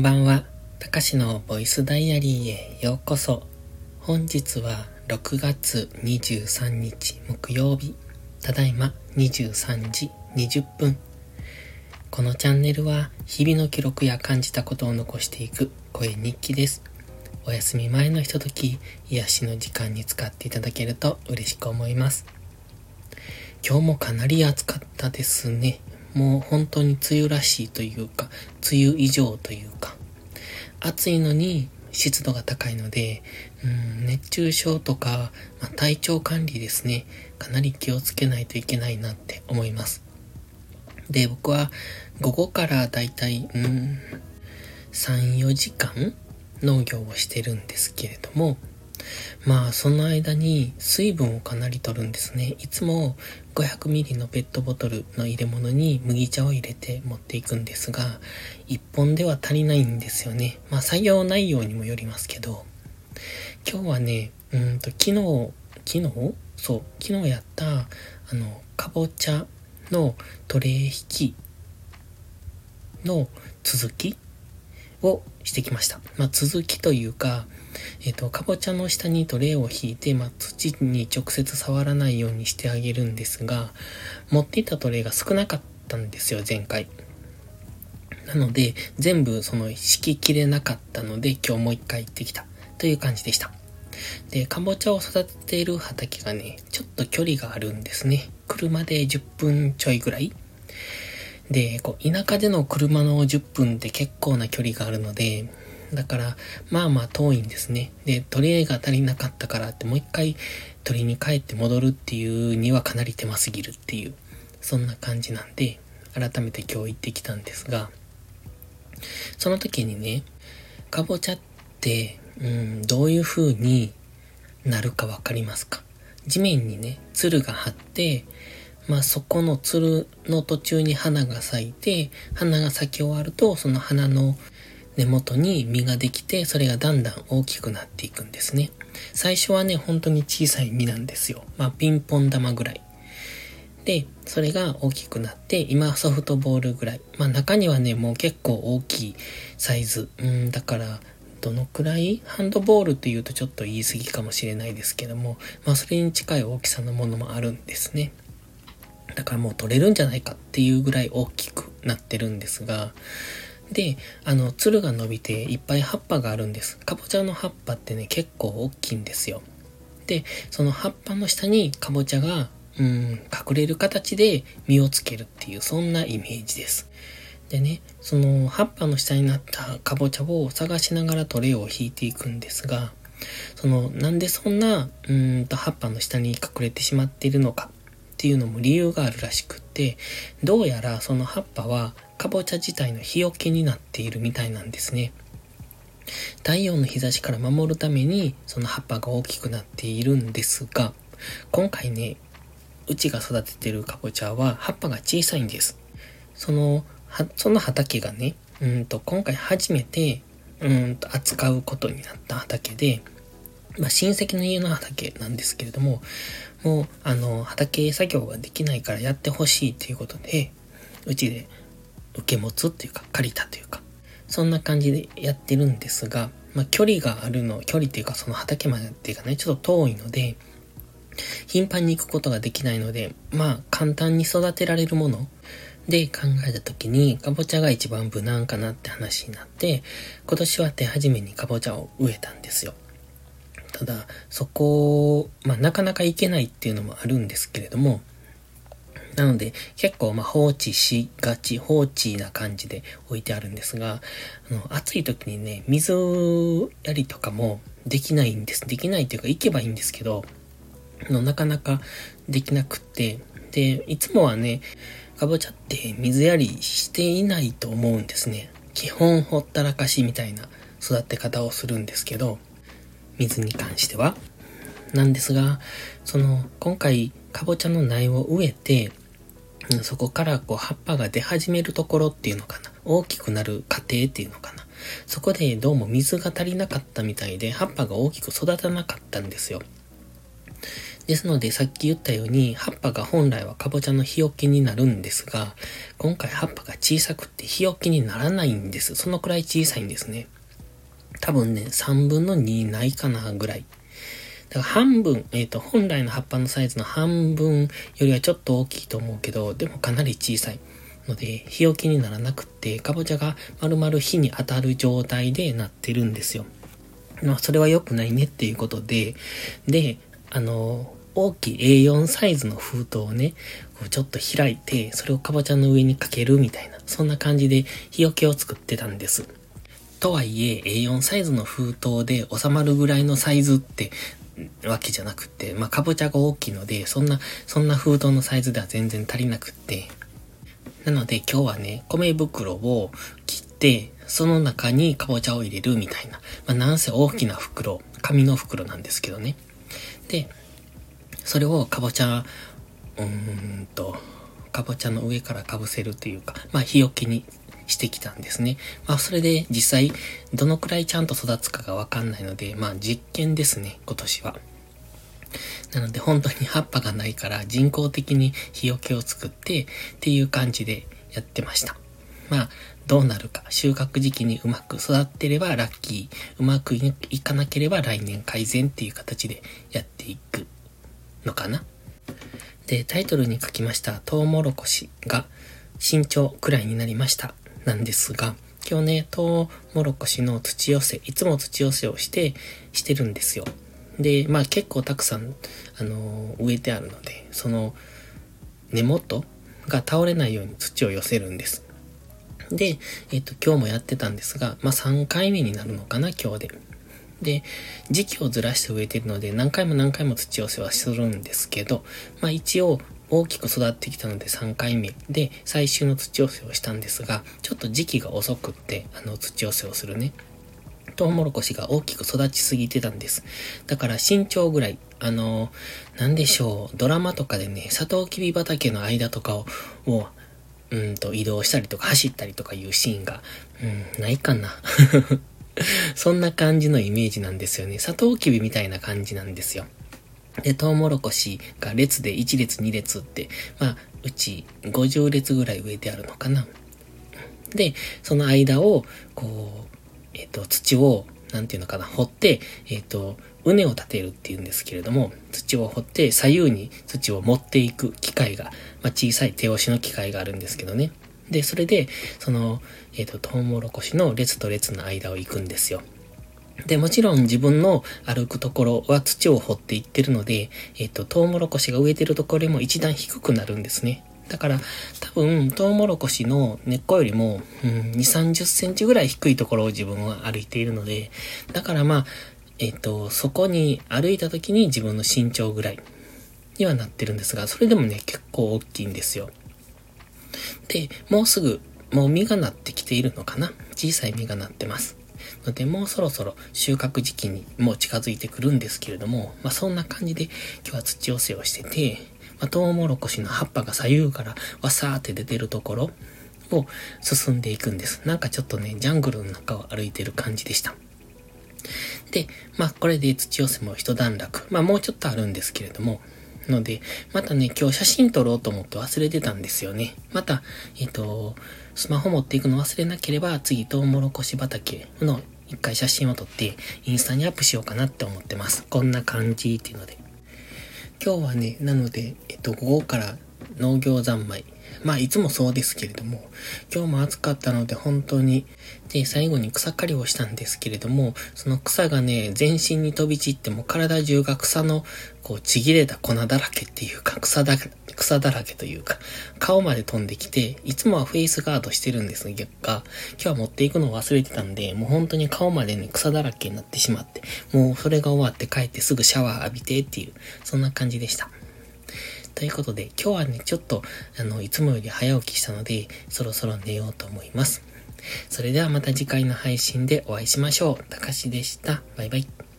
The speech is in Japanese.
んばんは。たかしのボイスダイアリーへようこそ。本日は6月23日木曜日。ただいま23時20分。このチャンネルは日々の記録や感じたことを残していく声日記です。お休み前のひととき、癒しの時間に使っていただけると嬉しく思います。今日もかなり暑かったですね。もう本当に梅雨らしいというか、梅雨以上というか、暑いのに湿度が高いので、うん、熱中症とか、まあ、体調管理ですね、かなり気をつけないといけないなって思います。で、僕は午後からだいたい、うん、3、4時間農業をしてるんですけれども、まあ、その間に水分をかなり取るんですね。いつも 500ml のペットボトルの入れ物に麦茶を入れて持っていくんですが、1本では足りないんですよね。まあ、作業内容にもよりますけど、今日はね、うんと、昨日、昨日？そう、昨日やった、あの、かぼちゃのトレー引きの続きをしてきました。まあ、続きというか、えっ、ー、と、かぼちゃの下にトレイを引いて、まあ、土に直接触らないようにしてあげるんですが、持っていたトレイが少なかったんですよ、前回。なので、全部その敷ききれなかったので、今日もう一回行ってきたという感じでした。で、かぼちゃを育てている畑がね、ちょっと距離があるんですね。車で10分ちょいぐらいで、こう、田舎での車の10分って結構な距離があるので、だから、まあまあ遠いんですね。で、トレイが足りなかったからってもう一回鳥に帰って戻るっていうにはかなり手間すぎるっていう、そんな感じなんで、改めて今日行ってきたんですが、その時にね、かぼちゃって、うん、どういう風になるかわかりますか？地面にね、鶴が張って、まあそこの鶴の途中に花が咲いて、花が咲き終わると、その花の根元に実ができて、それがだんだん大きくなっていくんですね。最初はね、本当に小さい実なんですよ。まあピンポン玉ぐらい。で、それが大きくなって、今ソフトボールぐらい。まあ中にはね、もう結構大きいサイズ。うん、だから、どのくらいハンドボールって言うとちょっと言い過ぎかもしれないですけども、まあそれに近い大きさのものもあるんですね。だからもう取れるんじゃないかっていうぐらい大きくなってるんですが、で、あの、つるが伸びていっぱい葉っぱがあるんです。かぼちゃの葉っぱってね、結構大きいんですよ。で、その葉っぱの下にかぼちゃが、うん、隠れる形で実をつけるっていう、そんなイメージです。でね、その葉っぱの下になったかぼちゃを探しながらトレイを引いていくんですが、その、なんでそんな、うんと葉っぱの下に隠れてしまっているのかっていうのも理由があるらしくって、どうやらその葉っぱはかぼちゃ自体の日よけになっているみたいなんですね。太陽の日差しから守るためにその葉っぱが大きくなっているんですが、今回ね、うちが育ててるかぼちゃは葉っぱが小さいんです。その、は、その畑がね、うんと、今回初めて、うんと、扱うことになった畑で、まあ、親戚の家の畑なんですけれども、もう、あの、畑作業ができないからやってほしいということで、うちで受け持つっていうか、借りたというか、そんな感じでやってるんですが、まあ、距離があるの、距離っていうかその畑までっていうかね、ちょっと遠いので、頻繁に行くことができないので、まあ、簡単に育てられるもので考えた時に、かぼちゃが一番無難かなって話になって、今年は手始めにかぼちゃを植えたんですよ。ただ、そこ、まあ、なかなか行けないっていうのもあるんですけれども、なので、結構ま放置しがち、放置な感じで置いてあるんですが、あの、暑い時にね、水やりとかもできないんです。できないっていうか、行けばいいんですけど、のなかなかできなくって、で、いつもはね、かぼちゃって水やりしていないと思うんですね。基本ほったらかしみたいな育て方をするんですけど、水に関しては。なんですが、その、今回、かぼちゃの苗を植えて、そこからこう葉っぱが出始めるところっていうのかな。大きくなる過程っていうのかな。そこでどうも水が足りなかったみたいで、葉っぱが大きく育たなかったんですよ。ですので、さっき言ったように、葉っぱが本来はかぼちゃの日よけになるんですが、今回葉っぱが小さくって日よけにならないんです。そのくらい小さいんですね。多分ね、3分の2ないかなぐらい。だから半分、えっ、ー、と、本来の葉っぱのサイズの半分よりはちょっと大きいと思うけど、でもかなり小さい。ので、日よけにならなくって、かぼちゃが丸々火に当たる状態でなってるんですよ。まあ、それは良くないねっていうことで、で、あの、大きい A4 サイズの封筒をね、こうちょっと開いて、それをかぼちゃの上にかけるみたいな、そんな感じで日よけを作ってたんです。とはいえ、A4 サイズの封筒で収まるぐらいのサイズってわけじゃなくて、まあ、かぼちゃが大きいので、そんな、そんな封筒のサイズでは全然足りなくって。なので今日はね、米袋を切って、その中にかぼちゃを入れるみたいな。まあ、なんせ大きな袋、紙の袋なんですけどね。で、それをかぼちゃ、うーんと、かぼちゃの上からかぶせるというか、まあ、日よけにしてきたんですね。まあ、それで実際、どのくらいちゃんと育つかがわかんないので、まあ、実験ですね、今年は。なので、本当に葉っぱがないから人工的に日よけを作ってっていう感じでやってました。まあ、どうなるか、収穫時期にうまく育ってればラッキー、うまくいかなければ来年改善っていう形でやっていくのかな。で、タイトルに書きましたトウモロコシが身長くらいになりましたなんですが、今日ね、トウモロコシの土寄せ、いつも土寄せをして、してるんですよ。で、まあ結構たくさん、あの植えてあるので、その根元が倒れないように土を寄せるんです。で、えっ、と、今日もやってたんですが、まあ3回目になるのかな、今日で。で、時期をずらして植えてるので、何回も何回も土寄せはするんですけど、まあ一応、大きく育ってきたので3回目で最終の土寄せをしたんですが、ちょっと時期が遅くって、あの土寄せをするね。トウモロコシが大きく育ちすぎてたんです。だから身長ぐらい、あの、なんでしょう、ドラマとかでね、サトウキビ畑の間とかを、をうんと移動したりとか走ったりとかいうシーンが、うん、ないかな。そんな感じのイメージなんですよね。サトウキビみたいな感じなんですよ。で、トウモロコシが列で1列2列って、まあ、うち50列ぐらい植えてあるのかな。で、その間を、こう、えっ、ー、と、土を、なんていうのかな、掘って、えっ、ー、と、畝を立てるっていうんですけれども、土を掘って左右に土を持っていく機械が、まあ、小さい手押しの機械があるんですけどね。で、それで、その、えっ、ー、と、トウモロコシの列と列の間を行くんですよ。で、もちろん自分の歩くところは土を掘っていってるので、えっ、と、トウモロコシが植えてるところよりも一段低くなるんですね。だから、多分、トウモロコシの根っこよりも、うん、2、30センチぐらい低いところを自分は歩いているので、だからまあ、えっ、と、そこに歩いた時に自分の身長ぐらいにはなってるんですが、それでもね、結構大きいんですよ。で、もうすぐ、もう実がなってきているのかな小さい実がなってます。ので、もうそろそろ収穫時期にもう近づいてくるんですけれども、まあそんな感じで今日は土寄せをしてて、まあ、トウモロコシの葉っぱが左右からわさーって出てるところを進んでいくんです。なんかちょっとね、ジャングルの中を歩いてる感じでした。で、まあこれで土寄せも一段落。まあもうちょっとあるんですけれども、ので、またね、今日写真撮ろうと思って忘れてたんですよね。また、えっ、ー、と、スマホ持っていくの忘れなければ、次、トウモロコシ畑の一回写真を撮って、インスタにアップしようかなって思ってます。こんな感じっていうので。今日はね、なので、えっと、午後から農業三昧。まあ、いつもそうですけれども、今日も暑かったので本当に、で、最後に草刈りをしたんですけれども、その草がね、全身に飛び散っても体中が草の、こう、ちぎれた粉だらけっていうか、草だ、草だらけというか、顔まで飛んできて、いつもはフェイスガードしてるんですが、今日は持っていくのを忘れてたんで、もう本当に顔までね、草だらけになってしまって、もうそれが終わって帰ってすぐシャワー浴びてっていう、そんな感じでした。ということで、今日はね、ちょっと、あの、いつもより早起きしたので、そろそろ寝ようと思います。それではまた次回の配信でお会いしましょう。たかしでした。バイバイ。